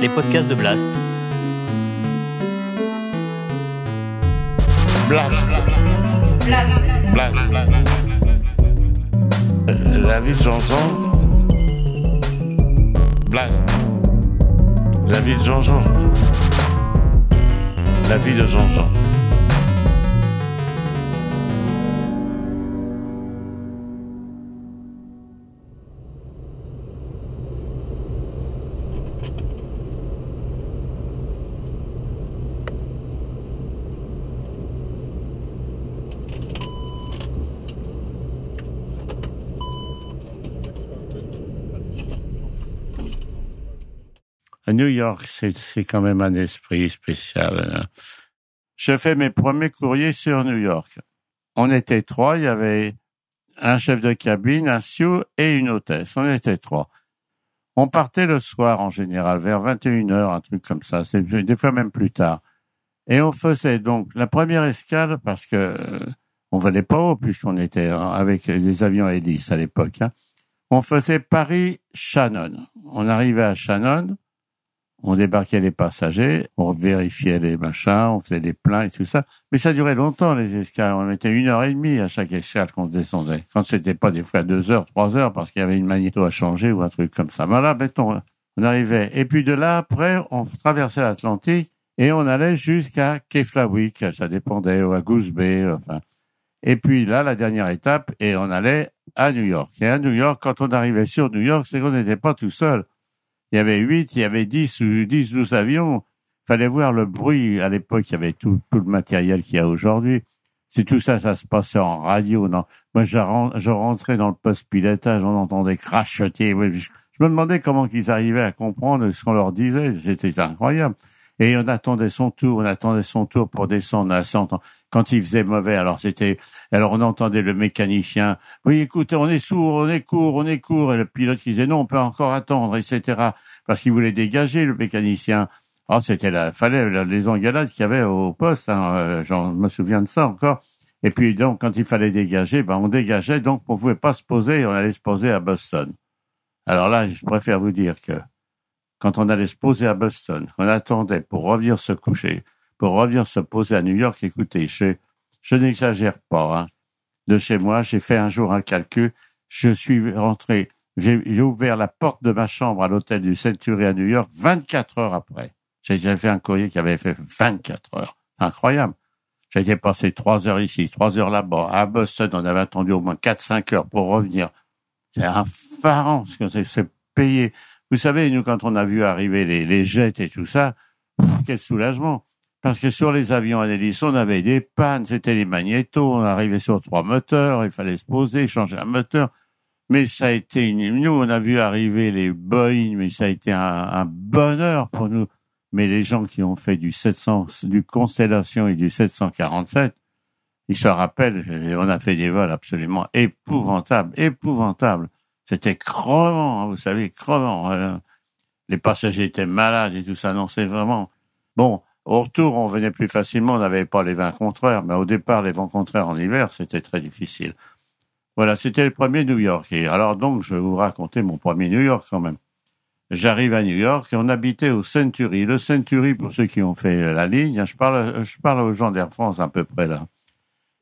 les podcasts de Blast. Blast. Blast. Blast. La vie de Jean-Jean. Blast. La vie de Jean-Jean. La vie de Jean-Jean. New York, c'est quand même un esprit spécial. hein. Je fais mes premiers courriers sur New York. On était trois, il y avait un chef de cabine, un sioux et une hôtesse. On était trois. On partait le soir en général, vers 21h, un truc comme ça, des fois même plus tard. Et on faisait donc la première escale parce que euh, on venait pas haut puisqu'on était euh, avec des avions hélices à l'époque. hein. On faisait Paris-Shannon. On arrivait à Shannon, on débarquait les passagers, on vérifiait les machins, on faisait les pleins et tout ça. Mais ça durait longtemps, les escales. On mettait une heure et demie à chaque escale qu'on descendait. Quand c'était pas des fois deux heures, trois heures, parce qu'il y avait une magnéto à changer ou un truc comme ça. Voilà, mettons, on arrivait. Et puis de là, après, on traversait l'Atlantique et on allait jusqu'à Keflawick. Ça dépendait, ou à Goose Bay, enfin. Et puis là, la dernière étape, et on allait à New York. Et à New York, quand on arrivait sur New York, c'est qu'on n'était pas tout seul. Il y avait huit, il y avait dix ou dix, douze avions. Fallait voir le bruit. À l'époque, il y avait tout, tout le matériel qu'il y a aujourd'hui. Si tout ça, ça se passait en radio, non. Moi, je, ren- je rentrais dans le poste pilotage, on entendait crachoter. Je me demandais comment ils arrivaient à comprendre ce qu'on leur disait. C'était incroyable. Et on attendait son tour, on attendait son tour pour descendre à 100 ans. Quand il faisait mauvais, alors c'était, alors on entendait le mécanicien. Oui, écoutez, on est sourd, on est court, on est court. Et le pilote qui disait non, on peut encore attendre, etc. Parce qu'il voulait dégager le mécanicien. Ah, c'était la, fallait la- les engueulades qu'il y avait au poste. Hein, euh, j'en me souviens de ça encore. Et puis donc, quand il fallait dégager, ben on dégageait. Donc, on pouvait pas se poser. On allait se poser à Boston. Alors là, je préfère vous dire que quand on allait se poser à Boston, on attendait pour revenir se coucher, pour revenir se poser à New York. Écoutez, je, je n'exagère pas. Hein. De chez moi, j'ai fait un jour un calcul. Je suis rentré, j'ai ouvert la porte de ma chambre à l'hôtel du Century à New York 24 heures après. J'ai fait un courrier qui avait fait 24 heures. Incroyable. Été passé trois heures ici, trois heures là-bas. À Boston, on avait attendu au moins 4-5 heures pour revenir. C'est effarant ce que c'est payé. Vous savez, nous, quand on a vu arriver les, les jets et tout ça, quel soulagement. Parce que sur les avions à hélice, on avait des pannes, c'était les magnétos, on arrivait sur trois moteurs, il fallait se poser, changer un moteur. Mais ça a été une, nous, on a vu arriver les Boeing, mais ça a été un, un bonheur pour nous. Mais les gens qui ont fait du 700, du Constellation et du 747, ils se rappellent, et on a fait des vols absolument épouvantables, épouvantables. C'était crevant, hein, vous savez, crevant. euh, Les passagers étaient malades et tout ça. Non, c'est vraiment... Bon, au retour, on venait plus facilement, on n'avait pas les vents contraires, mais au départ, les vents contraires en hiver, c'était très difficile. Voilà, c'était le premier New York. Et alors donc, je vais vous raconter mon premier New York quand même. J'arrive à New York et on habitait au Century. Le Century, pour ceux qui ont fait la ligne, je parle, je parle aux gens d'Air France à peu près là.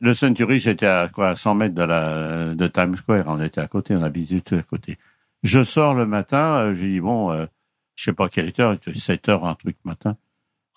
Le Century, c'était à quoi, à 100 mètres de la, de Times Square. On était à côté, on habitait tout à côté. Je sors le matin, euh, j'ai dit bon, euh, je sais pas quelle heure, il était 7 heures, un truc matin.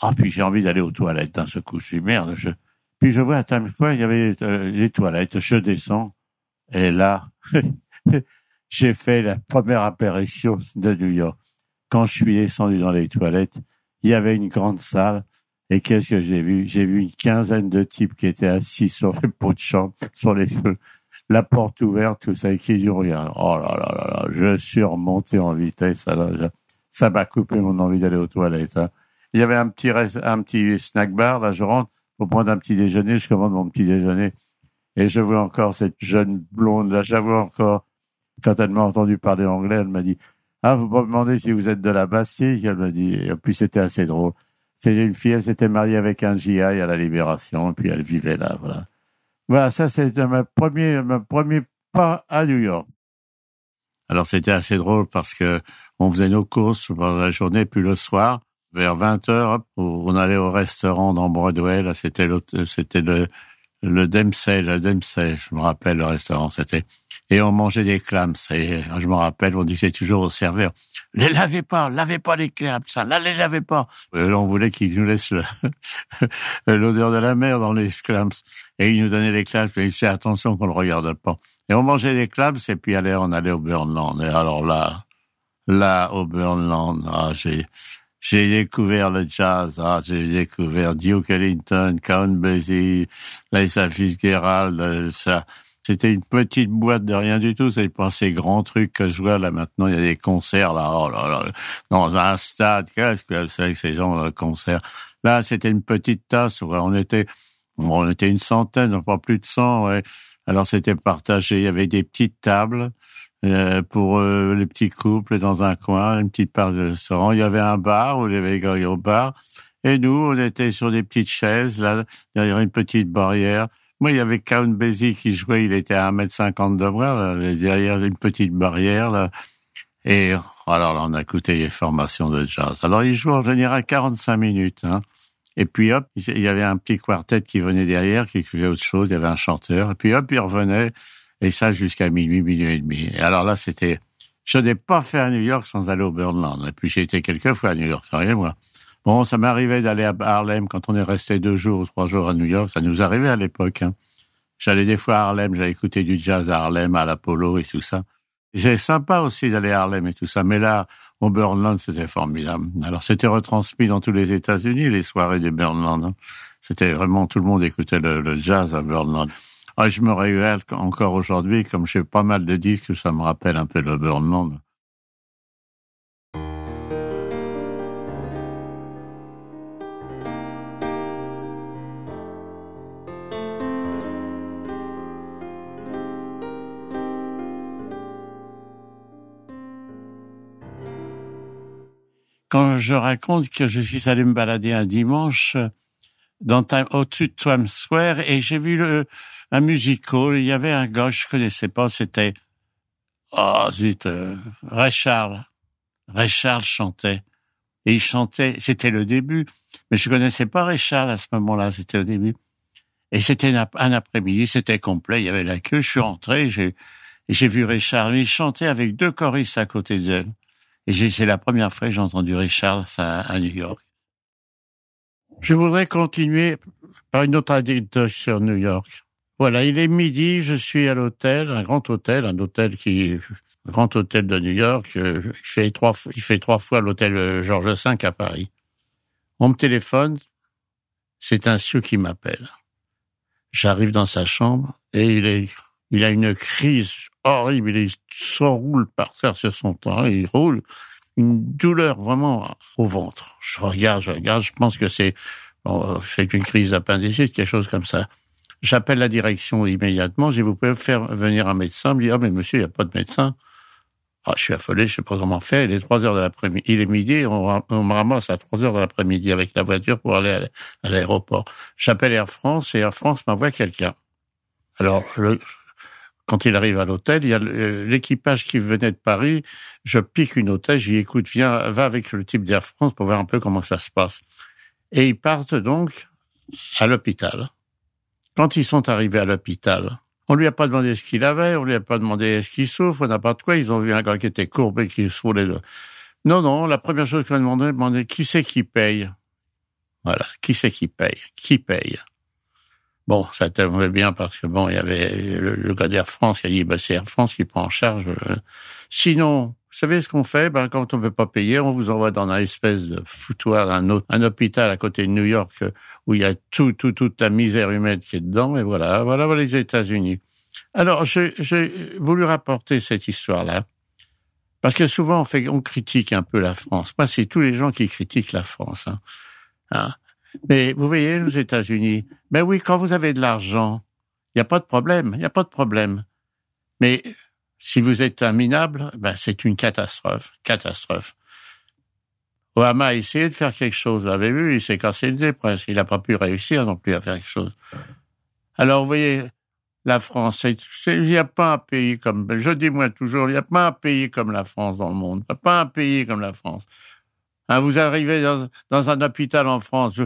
Ah, puis j'ai envie d'aller aux toilettes d'un seul coup. Je dis merde. Je... Puis je vois à Times Square, il y avait euh, les toilettes. Je descends et là, j'ai fait la première apparition de New York. Quand je suis descendu dans les toilettes, il y avait une grande salle. Et qu'est-ce que j'ai vu? J'ai vu une quinzaine de types qui étaient assis sur les pots de chambre, sur les la porte ouverte, tout ça, et qui du regard. Oh là là là là, je suis remonté en vitesse. Alors, ça m'a coupé mon envie d'aller aux toilettes. hein. Il y avait un petit, un petit snack bar, là, je rentre pour prendre un petit déjeuner, je commande mon petit déjeuner. Et je vois encore cette jeune blonde, là, j'avoue encore, m'a entendu parler anglais, elle m'a dit, ah, vous me demandez si vous êtes de la Bastille, elle m'a dit, et puis c'était assez drôle. C'était une fille, elle s'était mariée avec un GI à la Libération, et puis elle vivait là, voilà. Voilà, ça c'était mon premier, mon premier pas à New York. Alors c'était assez drôle parce que on faisait nos courses pendant la journée, puis le soir, vers 20 heures, on allait au restaurant dans Broadway. Là, c'était c'était le le Dempsey, le Dempsey, je me rappelle le restaurant, c'était. Et on mangeait des clams. Et je me rappelle, on disait toujours au serveur, les lavez pas, lavez pas les clams, ça, là, les lavez pas. Et on voulait qu'il nous laisse l'odeur de la mer dans les clams. Et il nous donnait les clams, mais il disait attention qu'on le regarde pas. Et on mangeait les clams, et puis allez, on allait au Burnland. Et alors là, là, au Burnland, ah, j'ai, j'ai découvert le jazz, ah, j'ai découvert Duke Ellington, Count Basie, Lisa Fitzgerald, euh, ça. C'était une petite boîte de rien du tout. C'est pas ces grands trucs que je vois là maintenant. Il y a des concerts là, oh là, là dans un stade. Qu'est-ce que c'est que ces gens de concert Là, c'était une petite tasse. On était, on était une centaine, pas plus de cent. Ouais. Alors c'était partagé. Il y avait des petites tables. Euh, pour euh, les petits couples dans un coin, une petite part de restaurant. Il y avait un bar où il y avait au bar. Et nous, on était sur des petites chaises, là, derrière une petite barrière. Moi, il y avait Count Basie qui jouait, il était à 1m50 de bras, là, derrière une petite barrière, là. Et alors là, on a écouté les formations de jazz. Alors, il jouait en général 45 minutes. Hein. Et puis hop, il y avait un petit quartet qui venait derrière, qui faisait autre chose, il y avait un chanteur. Et puis hop, il revenait. Et ça jusqu'à minuit, minuit et demi. Et alors là, c'était... Je n'ai pas fait à New York sans aller au Burnland. Et puis j'ai été quelques fois à New York, quand même, moi. Bon, ça m'arrivait d'aller à Harlem quand on est resté deux jours ou trois jours à New York. Ça nous arrivait à l'époque. Hein. J'allais des fois à Harlem, j'allais écouter du jazz à Harlem, à l'Apollo et tout ça. C'est sympa aussi d'aller à Harlem et tout ça. Mais là, au Burnland, c'était formidable. Alors, c'était retransmis dans tous les États-Unis, les soirées du Burnland. Hein. C'était vraiment, tout le monde écoutait le, jazz à Burnland. Ah, je me régale encore aujourd'hui, comme j'ai pas mal de disques, ça me rappelle un peu le Burnland. Je raconte que je suis allé me balader un dimanche dans au-dessus de Times Square et j'ai vu le, un musical. Il y avait un gars, je connaissais pas, c'était oh zut, euh, Ray Charles. Ray Charles chantait et il chantait. C'était le début, mais je connaissais pas Ray Charles à ce moment-là. C'était le début. Et c'était un après-midi, c'était complet. Il y avait la queue. Je suis rentré, j'ai j'ai vu Richard. Il chantait avec deux choristes à côté d'elle. Et c'est la première fois que j'ai entendu Richard à, à New York. Je voudrais continuer par une autre anecdote sur New York. Voilà, il est midi, je suis à l'hôtel, un grand hôtel, un hôtel qui, grand hôtel de New York. Euh, il fait trois, il fait trois fois l'hôtel euh, Georges V à Paris. On me téléphone, c'est un sioux qui m'appelle. J'arrive dans sa chambre et il est, il a une crise horrible. Il s'enroule par terre sur son temps, il roule une douleur vraiment au ventre. Je regarde, je regarde, je pense que c'est, c'est une crise d'appendicite, quelque chose comme ça. J'appelle la direction immédiatement. Je dis, vous pouvez faire venir un médecin? Il me dit, ah, mais monsieur, il n'y a pas de médecin. Ah, je suis affolé, je sais pas comment faire. Il est trois heures de l'après-midi. Il est midi, on, me ramasse à trois heures de l'après-midi avec la voiture pour aller à l'aéroport. J'appelle Air France et Air France m'envoie quelqu'un. Alors, le, quand il arrive à l'hôtel, il y a l'équipage qui venait de Paris. Je pique une otage, j'y écoute, viens, va avec le type d'Air France pour voir un peu comment ça se passe. Et ils partent donc à l'hôpital. Quand ils sont arrivés à l'hôpital, on lui a pas demandé ce qu'il avait, on lui a pas demandé est-ce qu'il souffre, on de quoi. Ils ont vu un gars qui était courbé, qui se roulait. Non, non, la première chose qu'on a demandé, demandé qui c'est qui paye? Voilà, qui c'est qui paye, qui paye? Bon, ça tombait bien parce que bon, il y avait le, gars d'Air France qui a dit bah c'est Air France qui prend en charge. Euh. Sinon, vous savez ce qu'on fait? Ben quand on peut pas payer, on vous envoie dans un espèce de foutoir, un, autre, un hôpital à côté de New York où il y a tout, tout, toute la misère humaine qui est dedans. Et voilà, voilà, voilà les États-Unis. Alors, j'ai voulu rapporter cette histoire-là parce que souvent on fait, on critique un peu la France. Moi, c'est tous les gens qui critiquent la France. Hein. Hein? Mais vous voyez, les États-Unis, ben oui, quand vous avez de l'argent, il n'y a pas de problème, il n'y a pas de problème. Mais si vous êtes un minable, ben c'est une catastrophe, catastrophe. Obama a essayé de faire quelque chose. Vous avez vu, il s'est cassé le nez presque. Il n'a pas pu réussir non plus à faire quelque chose. Alors, vous voyez, la France. Il n'y a pas un pays comme, je dis moi toujours, il n'y a pas un pays comme la France dans le monde. Pas un pays comme la France. Hein, vous arrivez dans, un hôpital en France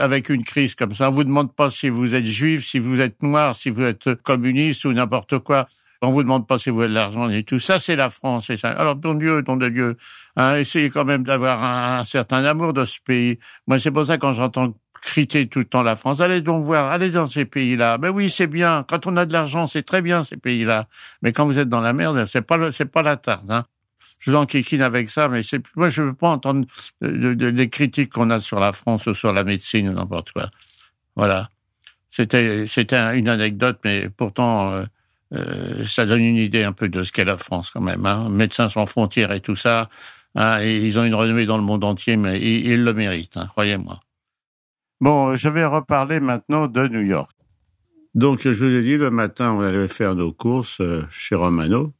avec une crise comme ça, on vous demande pas si vous êtes juif, si vous êtes noir, si vous êtes communiste ou n'importe quoi. On vous demande pas si vous avez de l'argent et tout. Ça, c'est la France. Et ça. Alors, ton Dieu, ton de Dieu, hein, essayez quand même d'avoir un, certain amour de ce pays. Moi, c'est pour ça quand j'entends critiquer tout le temps la France, allez donc voir, allez dans ces pays-là. Mais oui, c'est bien. Quand on a de l'argent, c'est très bien ces pays-là. Mais quand vous êtes dans la merde, c'est pas pas la tarte. Hein je vous enquiquine avec ça, mais c'est moi je veux pas entendre des critiques qu'on a sur la France ou sur la médecine ou n'importe quoi. Voilà. C'était c'était une anecdote, mais pourtant euh, euh, ça donne une idée un peu de ce qu'est la France quand même. Hein. Médecins sans frontières et tout ça. Hein, ils ont une renommée dans le monde entier, mais ils, le méritent, hein, croyez-moi. Bon, je vais reparler maintenant de New York. Donc, je vous ai dit, le matin, on allait faire nos courses euh, chez Romano.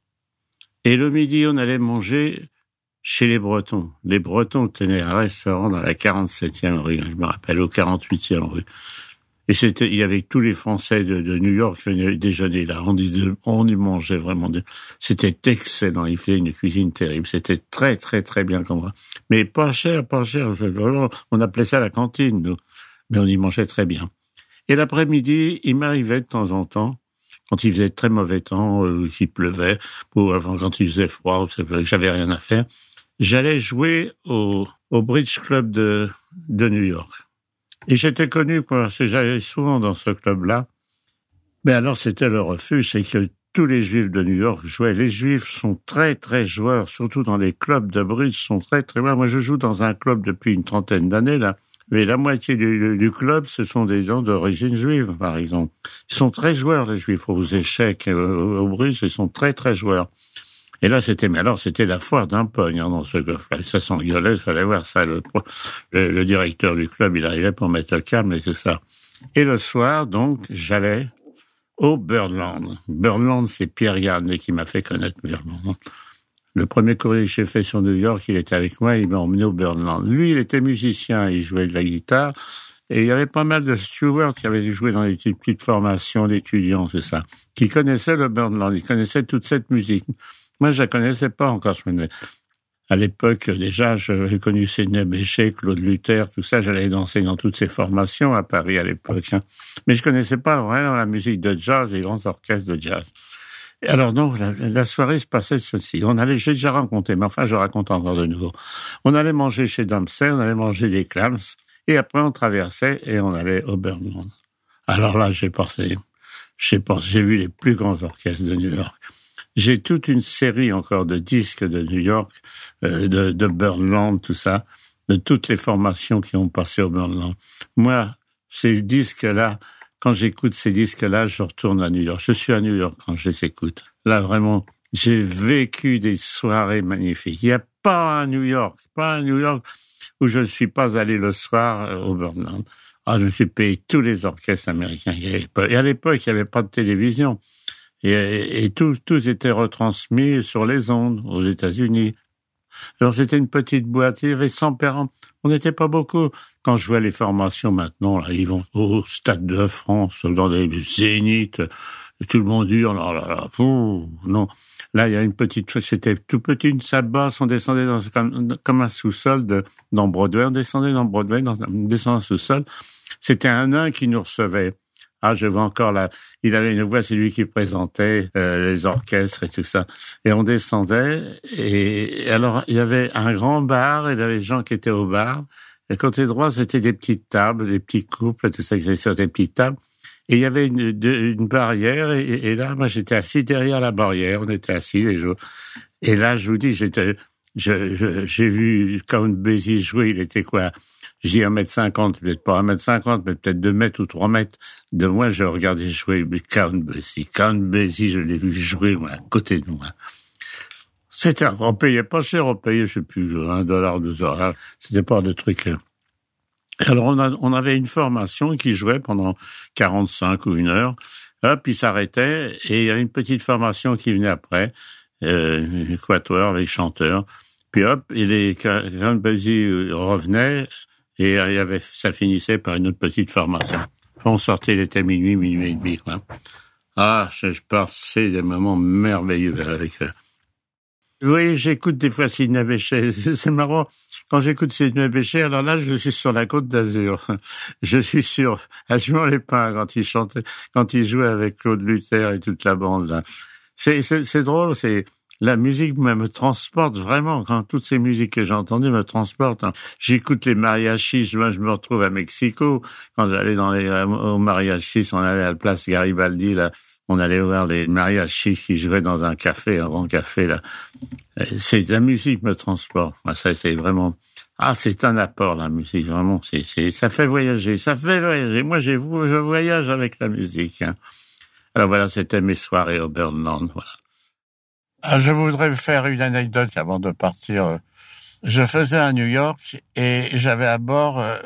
Et le midi, on allait manger chez les Bretons. Les Bretons tenaient un restaurant dans la 47e rue, je me rappelle, au 48e rue. Et c'était, il y avait tous les Français de, New York qui venaient déjeuner là. On y, mangeait vraiment. C'était excellent. Ils faisaient une cuisine terrible. C'était très, très, très bien comme ça. Mais pas cher, pas cher. On appelait ça la cantine, nous. Mais on y mangeait très bien. Et l'après-midi, il m'arrivait de temps en temps quand il faisait très mauvais temps, euh, qu'il pleuvait, ou avant quand il faisait froid, j'avais rien à faire, j'allais jouer au, au Bridge Club de, de New York. Et j'étais connu parce que j'allais souvent dans ce club-là. Mais alors c'était le refuge, c'est que tous les juifs de New York jouaient. Les juifs sont très très joueurs, surtout dans les clubs de bridge, sont très très joueurs. Moi je joue dans un club depuis une trentaine d'années là. Mais la moitié du, club, ce sont des gens d'origine juive, par exemple. Ils sont très joueurs, les juifs, aux échecs, euh, au, bridge, ils sont très, très joueurs. Et là, c'était, mais alors, c'était la foire d'un pogne hein, dans ce golf-là. Ça s'engueulait, il fallait voir ça. Le, le, directeur du club, il arrivait pour mettre le calme et tout ça. Et le soir, donc, j'allais au Birdland. Birdland, c'est Pierre Yann qui m'a fait connaître Birdland. Le premier courrier que j'ai fait sur New York, il était avec moi, il m'a emmené au Birdland. Lui, il était musicien, il jouait de la guitare. Et il y avait pas mal de stewards qui avaient joué dans les petites formations d'étudiants, c'est ça, qui connaissaient le Birdland, ils connaissaient toute cette musique. Moi, je la connaissais pas encore. Je me à l'époque, déjà, j'avais connu Sidney Bechet, Claude Luther, tout ça. J'allais danser dans toutes ces formations à Paris à l'époque. Hein. Mais je connaissais pas vraiment la musique de jazz les grands orchestres de jazz. Alors donc la, soirée se passait ceci. On allait, j'ai déjà raconté, mais enfin je raconte encore de nouveau. On allait manger chez Dempsey, on allait manger des clams, et après on traversait et on allait au Birmingham. Alors là j'ai pensé, j'ai pensé, j'ai vu les plus grands orchestres de New York. J'ai toute une série encore de disques de New York, euh, de, de Burnland, tout ça, de toutes les formations qui ont passé au Burnland. Moi, ces disques-là, quand j'écoute ces disques-là, je retourne à New York. Je suis à New York quand je les écoute. Là, vraiment, j'ai vécu des soirées magnifiques. Il n'y a pas un New York, pas un New York où je ne suis pas allé le soir euh, au Burnland. Ah, je me suis payé tous les orchestres américains. Et à l'époque, il n'y avait pas de télévision. Et, et tout, tout était retransmis sur les ondes aux États-Unis. Alors c'était une petite boîte, il y avait 100 parents. On n'était pas beaucoup. Quand je vois les formations maintenant, là, ils vont au Stade de France, dans des zéniths, tout le monde hurle, oh là là, non. Là, il y a une petite, c'était tout petit, une salle on descendait dans, comme, un sous-sol de, dans Broadway, on descendait dans Broadway, dans, on descendait sous-sol. C'était un nain qui nous recevait. Ah, je vois encore là. Il avait une voix, c'est lui qui présentait euh, les orchestres et tout ça. Et on descendait, et, alors il y avait un grand bar, et il y avait des gens qui étaient au bar. Et côté droit, c'était des petites tables, des petits couples, tout ça qui sur des petites tables. Et il y avait une, une barrière, et, là, moi, j'étais assis derrière la barrière. On était assis les jours. Et là, je vous dis, j'étais, j'ai vu Count Basie jouer. Il était quoi je dis 1m50, peut-être pas 1m50, mais peut-être 2 mètres ou 3 mètres de moi, je regardais jouer Count Basie. Count Basie, je l'ai vu jouer, à côté de moi. C'était, on payait pas cher, on payait, je sais plus, un dollar, deux dollars. C'était pas de trucs. Hein. Alors, on, a, avait une formation qui jouait pendant 45 ou une heure. Hop, il s'arrêtait et il y avait une petite formation qui venait après, euh, équateur avec chanteur. Puis hop, et les Count Basie revenait et il y avait, ça finissait par une autre petite formation. on sortait, il était minuit, minuit et demi. Ah, je, je c'est des moments merveilleux avec eux. Oui, j'écoute des fois Sidney Bechet. C'est marrant. Quand j'écoute Sidney Bechet, alors là, je suis sur la côte d'Azur. Je suis sur à les pins quand il chantait, quand il jouait avec Claude Luther et toute la bande c'est, drôle, c'est, la musique me, transporte vraiment. Quand toutes ces musiques que j'ai entendues me transportent. Hein. J'écoute les mariachis. Moi, je me retrouve à Mexico. Quand j'allais dans les au mariachis, on allait à la place Garibaldi là on allait voir les mariachis qui jouaient dans un café, un grand café là. C'est la musique me transporte. ça c'est vraiment ah c'est un apport la musique vraiment. C'est ça fait voyager, ça fait voyager. Moi je voyage avec la musique. Hein. Alors voilà, c'était mes soirées au Burnland. Ah, je voudrais faire une anecdote avant de partir je faisais à New York et j'avais à bord euh,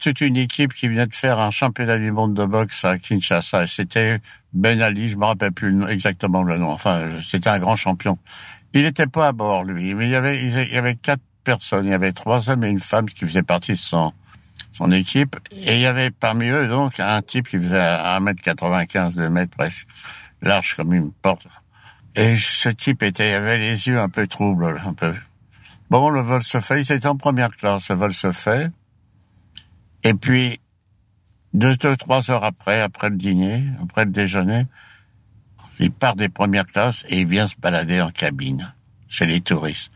toute une équipe qui venait de faire un championnat du monde de boxe à Kinshasa. C'était Ben Ali, je me rappelle plus exactement le nom. Enfin, c'était un grand champion. Il n'était pas à bord, lui, mais il y avait, quatre personnes. Il y avait trois hommes et une femme qui faisaient partie de son, son équipe. Et il y avait parmi eux, donc, un type qui faisait 1m95, 2 mètres presque, large comme une porte. Et ce type était, avait les yeux un peu troubles, un peu Bon, le vol se fait, c'était en première classe, le vol se fait. Et puis, deux, deux, trois heures après, après le dîner, après le déjeuner, il part des premières classes et il vient se balader en cabine, chez les touristes.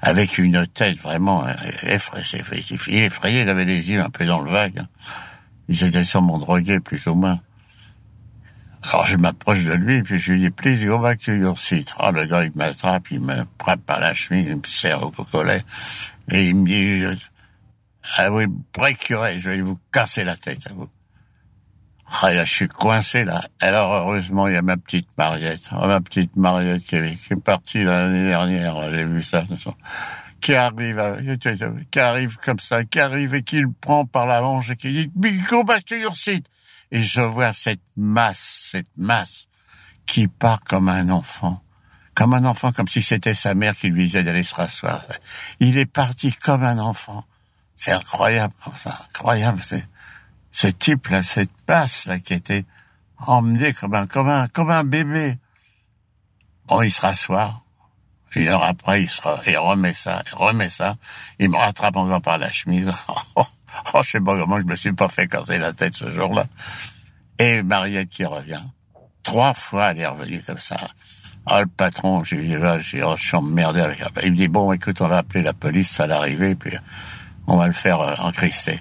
Avec une tête vraiment euh, effrayée. Il effrayé, il avait les yeux un peu dans le vague. Ils étaient sûrement drogués, plus ou moins. Alors je m'approche de lui, puis je lui dis, please go back to your seat. Ah, le gars, il m'attrape, il me frappe par la chemise, il me serre au collet, et il me dit, ah oui, break je vais vous casser la tête à vous. Ah, là, je suis coincé, là. Alors, heureusement, il y a ma petite Mariette. Oh, ma petite Mariette qui est, partie l'année dernière, j'ai vu ça, qui arrive, qui arrive comme ça, qui arrive et qui le prend par la manche et qui dit, go back to your seat et je vois cette masse, cette masse qui part comme un enfant, comme un enfant, comme si c'était sa mère qui lui disait d'aller se rasseoir. Il est parti comme un enfant. C'est incroyable comme ça, incroyable. C'est ce type-là, cette masse là qui était emmené comme un, comme un, comme un bébé. Bon, il se rassoit. Une heure après, il se il remet ça, il remet ça. Il me rattrape encore par la chemise. Oh, je sais pas comment je me suis pas fait casser la tête ce jour-là. Et Mariette qui revient. Trois fois, elle est revenue comme ça. Ah, le patron, j'ai dit, là, j'ai, oh, je suis emmerdé avec elle. Il me dit, bon, écoute, on va appeler la police à l'arrivée, puis on va le faire euh, encrister.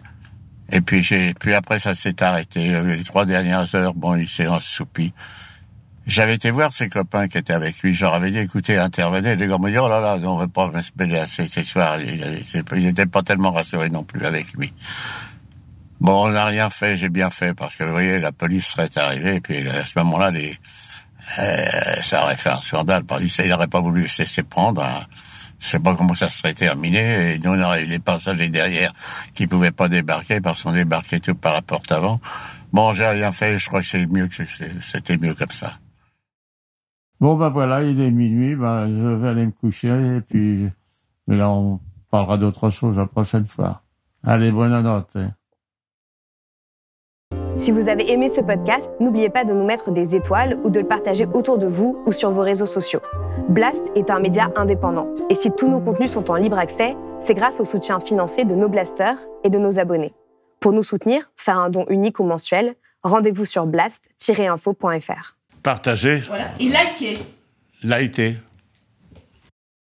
Et puis j'ai, puis après ça s'est arrêté. Les trois dernières heures, bon, il s'est assoupi. J'avais été voir ses copains qui étaient avec lui. Je leur avais dit, écoutez, intervenez. Les gars m'ont dit, oh là là, on va pas à ces, ces soirs. Ils n'étaient pas tellement rassurés non plus avec lui. Bon, on n'a rien fait, j'ai bien fait, parce que, vous voyez, la police serait arrivée, et puis à ce moment-là, les, euh, ça aurait fait un scandale. Parce qu'il n'aurait pas voulu se laisser prendre. Hein. Je sais pas comment ça serait terminé. Et nous, on aurait eu les passagers derrière qui pouvaient pas débarquer parce qu'on débarquait tout par la porte avant. Bon, j'ai rien fait. Je crois que c'est mieux que c'était mieux comme ça. Bon, ben voilà, il est minuit, ben, je vais aller me coucher et puis mais là, on parlera d'autre chose la prochaine fois. Allez, bonne note. Si vous avez aimé ce podcast, n'oubliez pas de nous mettre des étoiles ou de le partager autour de vous ou sur vos réseaux sociaux. Blast est un média indépendant et si tous nos contenus sont en libre accès, c'est grâce au soutien financier de nos blasters et de nos abonnés. Pour nous soutenir, faire un don unique ou mensuel, rendez-vous sur blast-info.fr. Partagez. Voilà. Et likez. Likez.